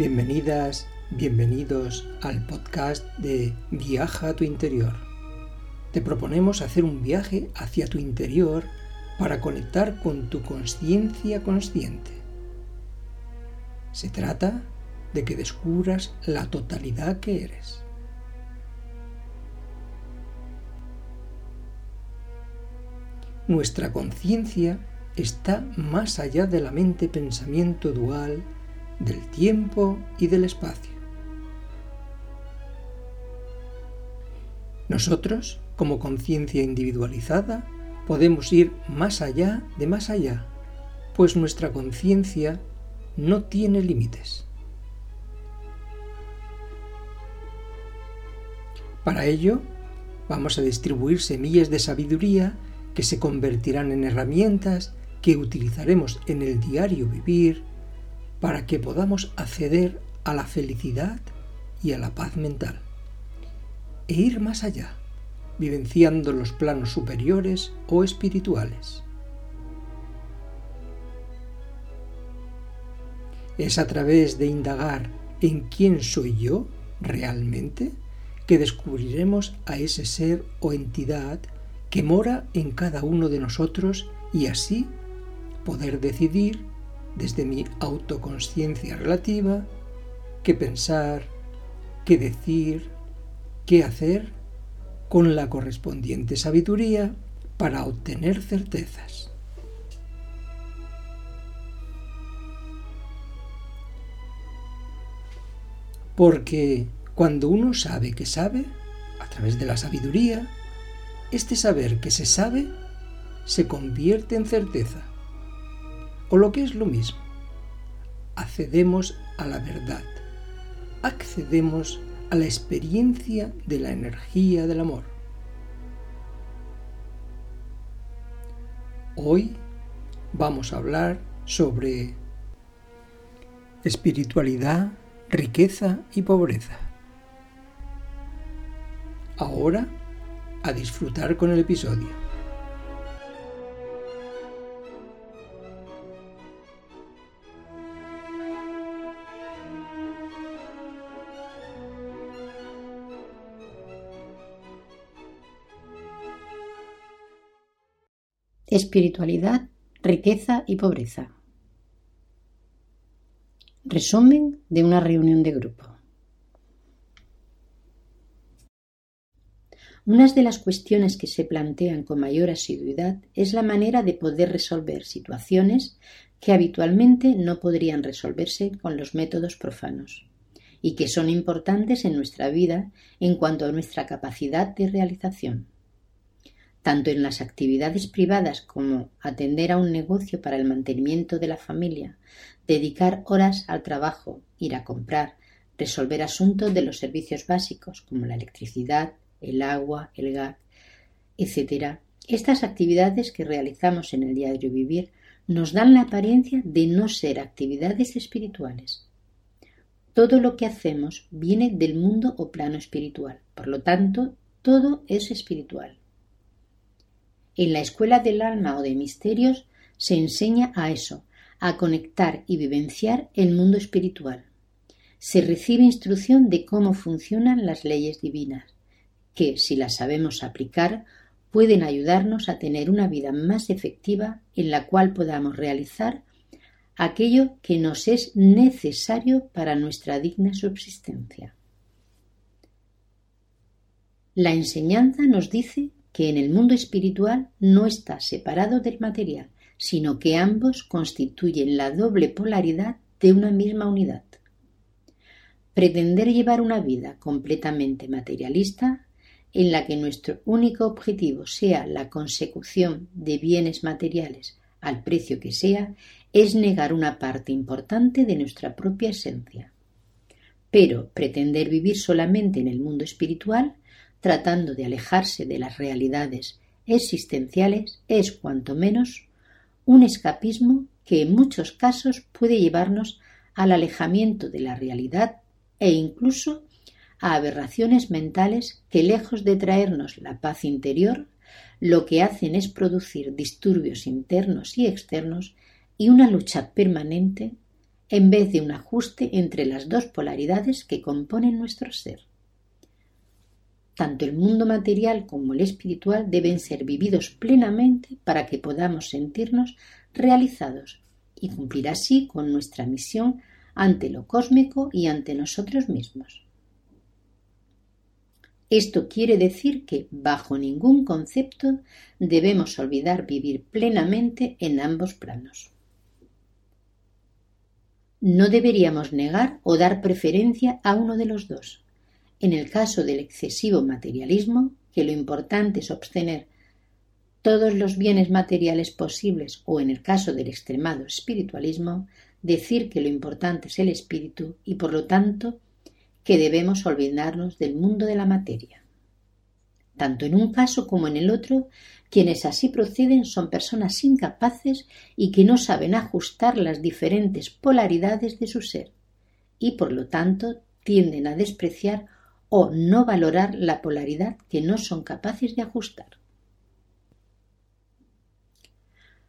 Bienvenidas, bienvenidos al podcast de Viaja a tu interior. Te proponemos hacer un viaje hacia tu interior para conectar con tu conciencia consciente. Se trata de que descubras la totalidad que eres. Nuestra conciencia está más allá de la mente-pensamiento dual del tiempo y del espacio. Nosotros, como conciencia individualizada, podemos ir más allá de más allá, pues nuestra conciencia no tiene límites. Para ello, vamos a distribuir semillas de sabiduría que se convertirán en herramientas que utilizaremos en el diario vivir para que podamos acceder a la felicidad y a la paz mental e ir más allá, vivenciando los planos superiores o espirituales. Es a través de indagar en quién soy yo realmente que descubriremos a ese ser o entidad que mora en cada uno de nosotros y así poder decidir desde mi autoconsciencia relativa, qué pensar, qué decir, qué hacer con la correspondiente sabiduría para obtener certezas. Porque cuando uno sabe que sabe, a través de la sabiduría, este saber que se sabe se convierte en certeza o lo que es lo mismo, accedemos a la verdad, accedemos a la experiencia de la energía del amor. Hoy vamos a hablar sobre espiritualidad, riqueza y pobreza. Ahora, a disfrutar con el episodio. Espiritualidad, riqueza y pobreza. Resumen de una reunión de grupo. Una de las cuestiones que se plantean con mayor asiduidad es la manera de poder resolver situaciones que habitualmente no podrían resolverse con los métodos profanos y que son importantes en nuestra vida en cuanto a nuestra capacidad de realización tanto en las actividades privadas como atender a un negocio para el mantenimiento de la familia, dedicar horas al trabajo, ir a comprar, resolver asuntos de los servicios básicos como la electricidad, el agua, el gas, etc. Estas actividades que realizamos en el diario vivir nos dan la apariencia de no ser actividades espirituales. Todo lo que hacemos viene del mundo o plano espiritual, por lo tanto, todo es espiritual. En la escuela del alma o de misterios se enseña a eso, a conectar y vivenciar el mundo espiritual. Se recibe instrucción de cómo funcionan las leyes divinas, que, si las sabemos aplicar, pueden ayudarnos a tener una vida más efectiva en la cual podamos realizar aquello que nos es necesario para nuestra digna subsistencia. La enseñanza nos dice que en el mundo espiritual no está separado del material, sino que ambos constituyen la doble polaridad de una misma unidad. Pretender llevar una vida completamente materialista, en la que nuestro único objetivo sea la consecución de bienes materiales al precio que sea, es negar una parte importante de nuestra propia esencia. Pero pretender vivir solamente en el mundo espiritual tratando de alejarse de las realidades existenciales es cuanto menos un escapismo que en muchos casos puede llevarnos al alejamiento de la realidad e incluso a aberraciones mentales que lejos de traernos la paz interior, lo que hacen es producir disturbios internos y externos y una lucha permanente en vez de un ajuste entre las dos polaridades que componen nuestro ser. Tanto el mundo material como el espiritual deben ser vividos plenamente para que podamos sentirnos realizados y cumplir así con nuestra misión ante lo cósmico y ante nosotros mismos. Esto quiere decir que, bajo ningún concepto, debemos olvidar vivir plenamente en ambos planos. No deberíamos negar o dar preferencia a uno de los dos. En el caso del excesivo materialismo, que lo importante es obtener todos los bienes materiales posibles, o en el caso del extremado espiritualismo, decir que lo importante es el espíritu y por lo tanto que debemos olvidarnos del mundo de la materia. Tanto en un caso como en el otro, quienes así proceden son personas incapaces y que no saben ajustar las diferentes polaridades de su ser, y por lo tanto tienden a despreciar o no valorar la polaridad que no son capaces de ajustar.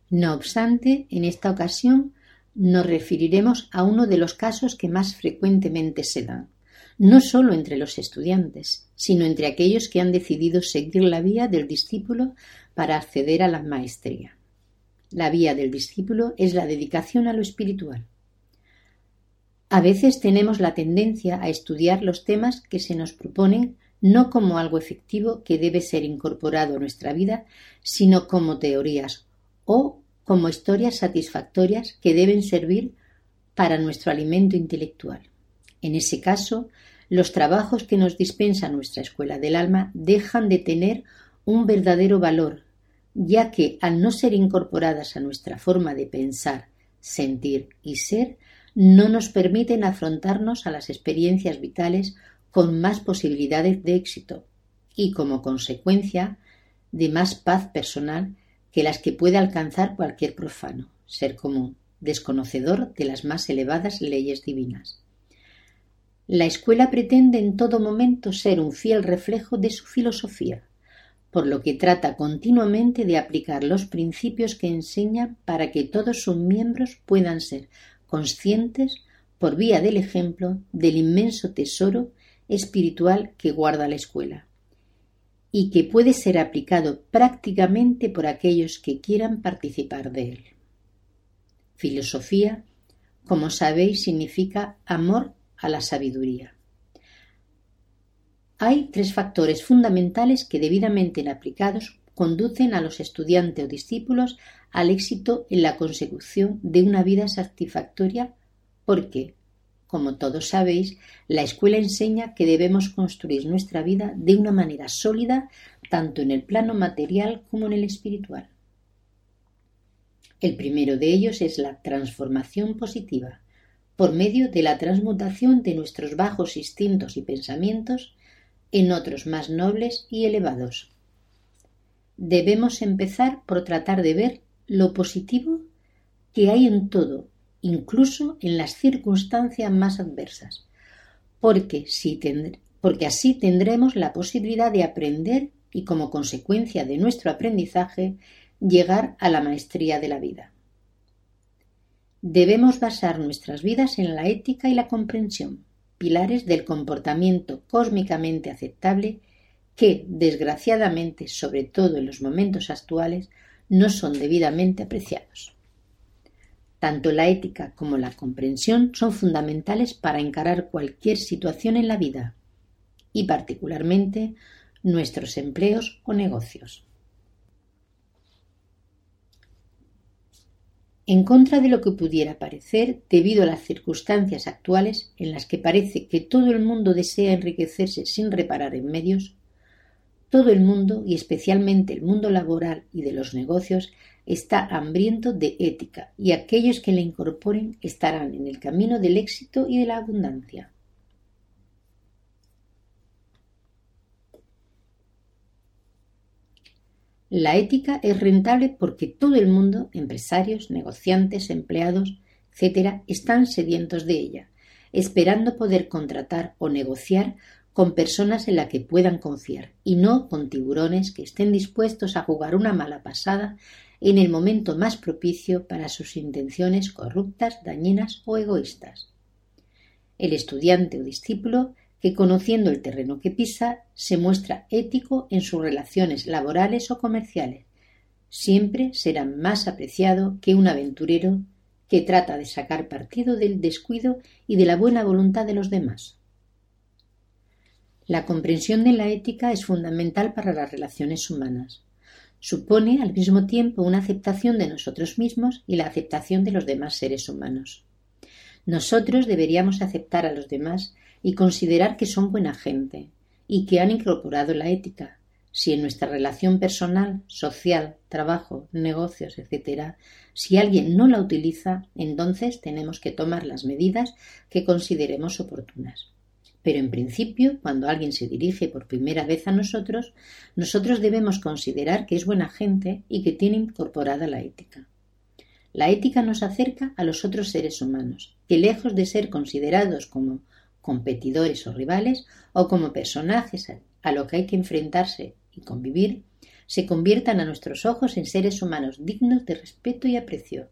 No obstante, en esta ocasión nos referiremos a uno de los casos que más frecuentemente se dan, no solo entre los estudiantes, sino entre aquellos que han decidido seguir la vía del discípulo para acceder a la maestría. La vía del discípulo es la dedicación a lo espiritual. A veces tenemos la tendencia a estudiar los temas que se nos proponen no como algo efectivo que debe ser incorporado a nuestra vida, sino como teorías o como historias satisfactorias que deben servir para nuestro alimento intelectual. En ese caso, los trabajos que nos dispensa nuestra escuela del alma dejan de tener un verdadero valor, ya que al no ser incorporadas a nuestra forma de pensar, sentir y ser, no nos permiten afrontarnos a las experiencias vitales con más posibilidades de éxito y, como consecuencia, de más paz personal que las que puede alcanzar cualquier profano, ser común, desconocedor de las más elevadas leyes divinas. La escuela pretende en todo momento ser un fiel reflejo de su filosofía, por lo que trata continuamente de aplicar los principios que enseña para que todos sus miembros puedan ser conscientes, por vía del ejemplo, del inmenso tesoro espiritual que guarda la escuela y que puede ser aplicado prácticamente por aquellos que quieran participar de él. Filosofía, como sabéis, significa amor a la sabiduría. Hay tres factores fundamentales que debidamente aplicados conducen a los estudiantes o discípulos al éxito en la consecución de una vida satisfactoria porque como todos sabéis, la escuela enseña que debemos construir nuestra vida de una manera sólida, tanto en el plano material como en el espiritual. El primero de ellos es la transformación positiva, por medio de la transmutación de nuestros bajos instintos y pensamientos en otros más nobles y elevados. Debemos empezar por tratar de ver lo positivo que hay en todo incluso en las circunstancias más adversas, porque, porque así tendremos la posibilidad de aprender y como consecuencia de nuestro aprendizaje llegar a la maestría de la vida. Debemos basar nuestras vidas en la ética y la comprensión, pilares del comportamiento cósmicamente aceptable que, desgraciadamente, sobre todo en los momentos actuales, no son debidamente apreciados. Tanto la ética como la comprensión son fundamentales para encarar cualquier situación en la vida y particularmente nuestros empleos o negocios. En contra de lo que pudiera parecer, debido a las circunstancias actuales en las que parece que todo el mundo desea enriquecerse sin reparar en medios, todo el mundo, y especialmente el mundo laboral y de los negocios, está hambriento de ética y aquellos que la incorporen estarán en el camino del éxito y de la abundancia. La ética es rentable porque todo el mundo, empresarios, negociantes, empleados, etc., están sedientos de ella, esperando poder contratar o negociar con personas en las que puedan confiar y no con tiburones que estén dispuestos a jugar una mala pasada en el momento más propicio para sus intenciones corruptas, dañinas o egoístas. El estudiante o discípulo que conociendo el terreno que pisa se muestra ético en sus relaciones laborales o comerciales, siempre será más apreciado que un aventurero que trata de sacar partido del descuido y de la buena voluntad de los demás. La comprensión de la ética es fundamental para las relaciones humanas. Supone al mismo tiempo una aceptación de nosotros mismos y la aceptación de los demás seres humanos. Nosotros deberíamos aceptar a los demás y considerar que son buena gente y que han incorporado la ética. Si en nuestra relación personal, social, trabajo, negocios, etc., si alguien no la utiliza, entonces tenemos que tomar las medidas que consideremos oportunas. Pero en principio, cuando alguien se dirige por primera vez a nosotros, nosotros debemos considerar que es buena gente y que tiene incorporada la ética. La ética nos acerca a los otros seres humanos, que lejos de ser considerados como competidores o rivales o como personajes a lo que hay que enfrentarse y convivir, se conviertan a nuestros ojos en seres humanos dignos de respeto y aprecio,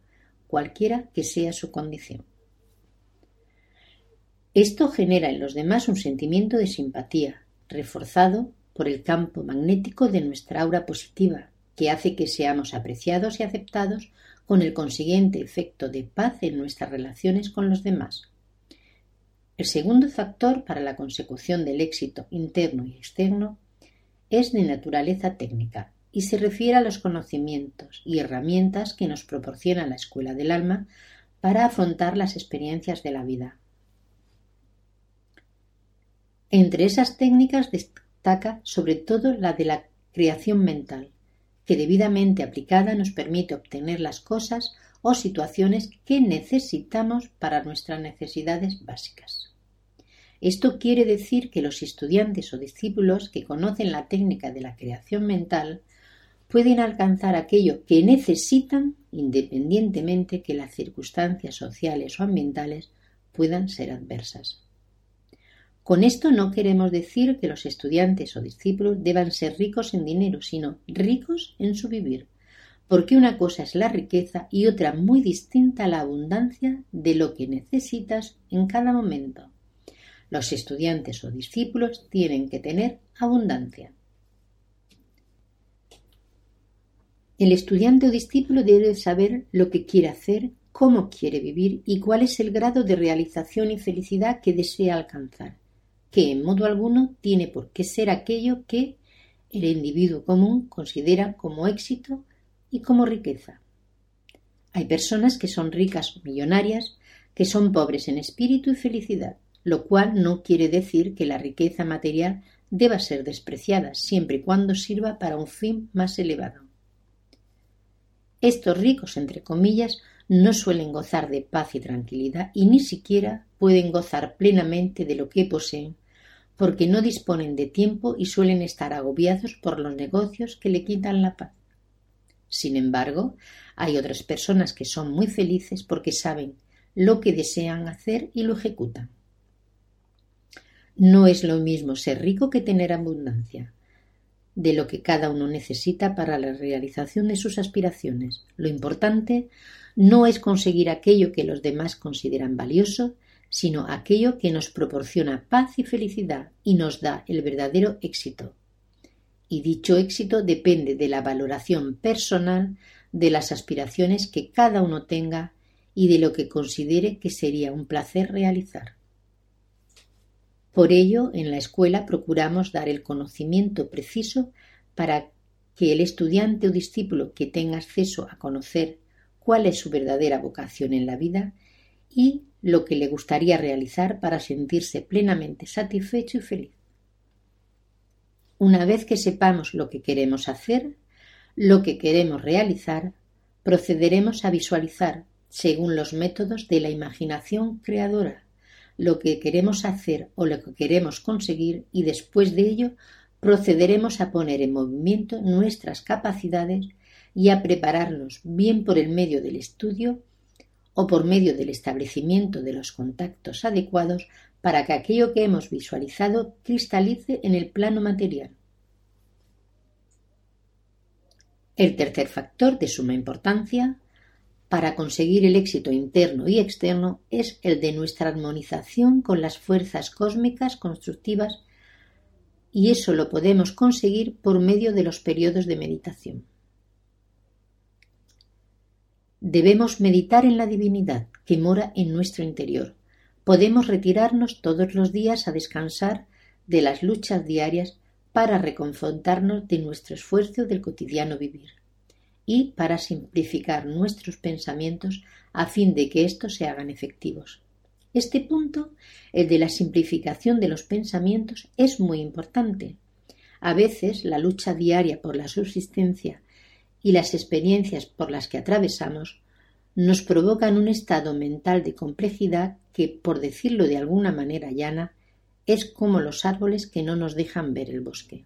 cualquiera que sea su condición. Esto genera en los demás un sentimiento de simpatía, reforzado por el campo magnético de nuestra aura positiva, que hace que seamos apreciados y aceptados con el consiguiente efecto de paz en nuestras relaciones con los demás. El segundo factor para la consecución del éxito interno y externo es de naturaleza técnica y se refiere a los conocimientos y herramientas que nos proporciona la escuela del alma para afrontar las experiencias de la vida. Entre esas técnicas destaca sobre todo la de la creación mental, que debidamente aplicada nos permite obtener las cosas o situaciones que necesitamos para nuestras necesidades básicas. Esto quiere decir que los estudiantes o discípulos que conocen la técnica de la creación mental pueden alcanzar aquello que necesitan independientemente que las circunstancias sociales o ambientales puedan ser adversas. Con esto no queremos decir que los estudiantes o discípulos deban ser ricos en dinero, sino ricos en su vivir, porque una cosa es la riqueza y otra muy distinta la abundancia de lo que necesitas en cada momento. Los estudiantes o discípulos tienen que tener abundancia. El estudiante o discípulo debe saber lo que quiere hacer, cómo quiere vivir y cuál es el grado de realización y felicidad que desea alcanzar, que en modo alguno tiene por qué ser aquello que el individuo común considera como éxito y como riqueza. Hay personas que son ricas o millonarias, que son pobres en espíritu y felicidad lo cual no quiere decir que la riqueza material deba ser despreciada siempre y cuando sirva para un fin más elevado. Estos ricos, entre comillas, no suelen gozar de paz y tranquilidad y ni siquiera pueden gozar plenamente de lo que poseen, porque no disponen de tiempo y suelen estar agobiados por los negocios que le quitan la paz. Sin embargo, hay otras personas que son muy felices porque saben lo que desean hacer y lo ejecutan. No es lo mismo ser rico que tener abundancia de lo que cada uno necesita para la realización de sus aspiraciones. Lo importante no es conseguir aquello que los demás consideran valioso, sino aquello que nos proporciona paz y felicidad y nos da el verdadero éxito. Y dicho éxito depende de la valoración personal de las aspiraciones que cada uno tenga y de lo que considere que sería un placer realizar. Por ello, en la escuela procuramos dar el conocimiento preciso para que el estudiante o discípulo que tenga acceso a conocer cuál es su verdadera vocación en la vida y lo que le gustaría realizar para sentirse plenamente satisfecho y feliz. Una vez que sepamos lo que queremos hacer, lo que queremos realizar, procederemos a visualizar según los métodos de la imaginación creadora lo que queremos hacer o lo que queremos conseguir y después de ello procederemos a poner en movimiento nuestras capacidades y a prepararnos bien por el medio del estudio o por medio del establecimiento de los contactos adecuados para que aquello que hemos visualizado cristalice en el plano material. El tercer factor de suma importancia para conseguir el éxito interno y externo es el de nuestra armonización con las fuerzas cósmicas constructivas y eso lo podemos conseguir por medio de los periodos de meditación. Debemos meditar en la divinidad que mora en nuestro interior. Podemos retirarnos todos los días a descansar de las luchas diarias para reconfortarnos de nuestro esfuerzo del cotidiano vivir y para simplificar nuestros pensamientos a fin de que éstos se hagan efectivos. Este punto, el de la simplificación de los pensamientos, es muy importante. A veces la lucha diaria por la subsistencia y las experiencias por las que atravesamos nos provocan un estado mental de complejidad que, por decirlo de alguna manera llana, es como los árboles que no nos dejan ver el bosque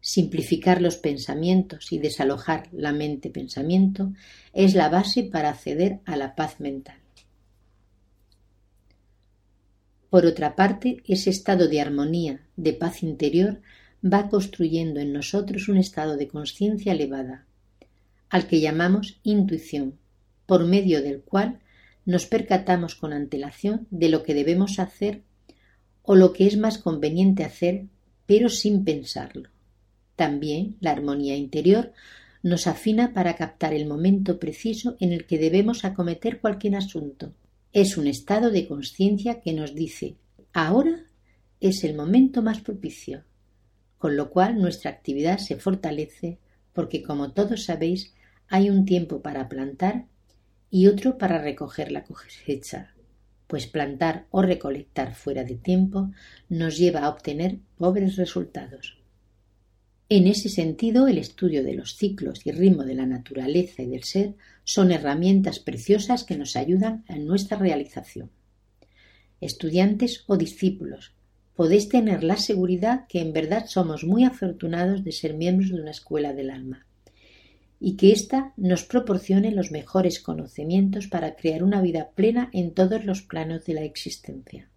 simplificar los pensamientos y desalojar la mente pensamiento es la base para acceder a la paz mental. Por otra parte, ese estado de armonía, de paz interior, va construyendo en nosotros un estado de conciencia elevada, al que llamamos intuición, por medio del cual nos percatamos con antelación de lo que debemos hacer o lo que es más conveniente hacer, pero sin pensarlo. También la armonía interior nos afina para captar el momento preciso en el que debemos acometer cualquier asunto. Es un estado de conciencia que nos dice ahora es el momento más propicio, con lo cual nuestra actividad se fortalece porque, como todos sabéis, hay un tiempo para plantar y otro para recoger la cosecha, pues plantar o recolectar fuera de tiempo nos lleva a obtener pobres resultados. En ese sentido, el estudio de los ciclos y ritmo de la naturaleza y del ser son herramientas preciosas que nos ayudan en nuestra realización. Estudiantes o discípulos, podéis tener la seguridad que en verdad somos muy afortunados de ser miembros de una escuela del alma y que ésta nos proporcione los mejores conocimientos para crear una vida plena en todos los planos de la existencia.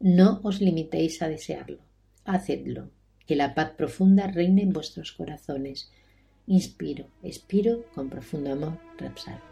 No os limitéis a desearlo, hacedlo. Que la paz profunda reine en vuestros corazones. Inspiro, expiro con profundo amor, Rapsal.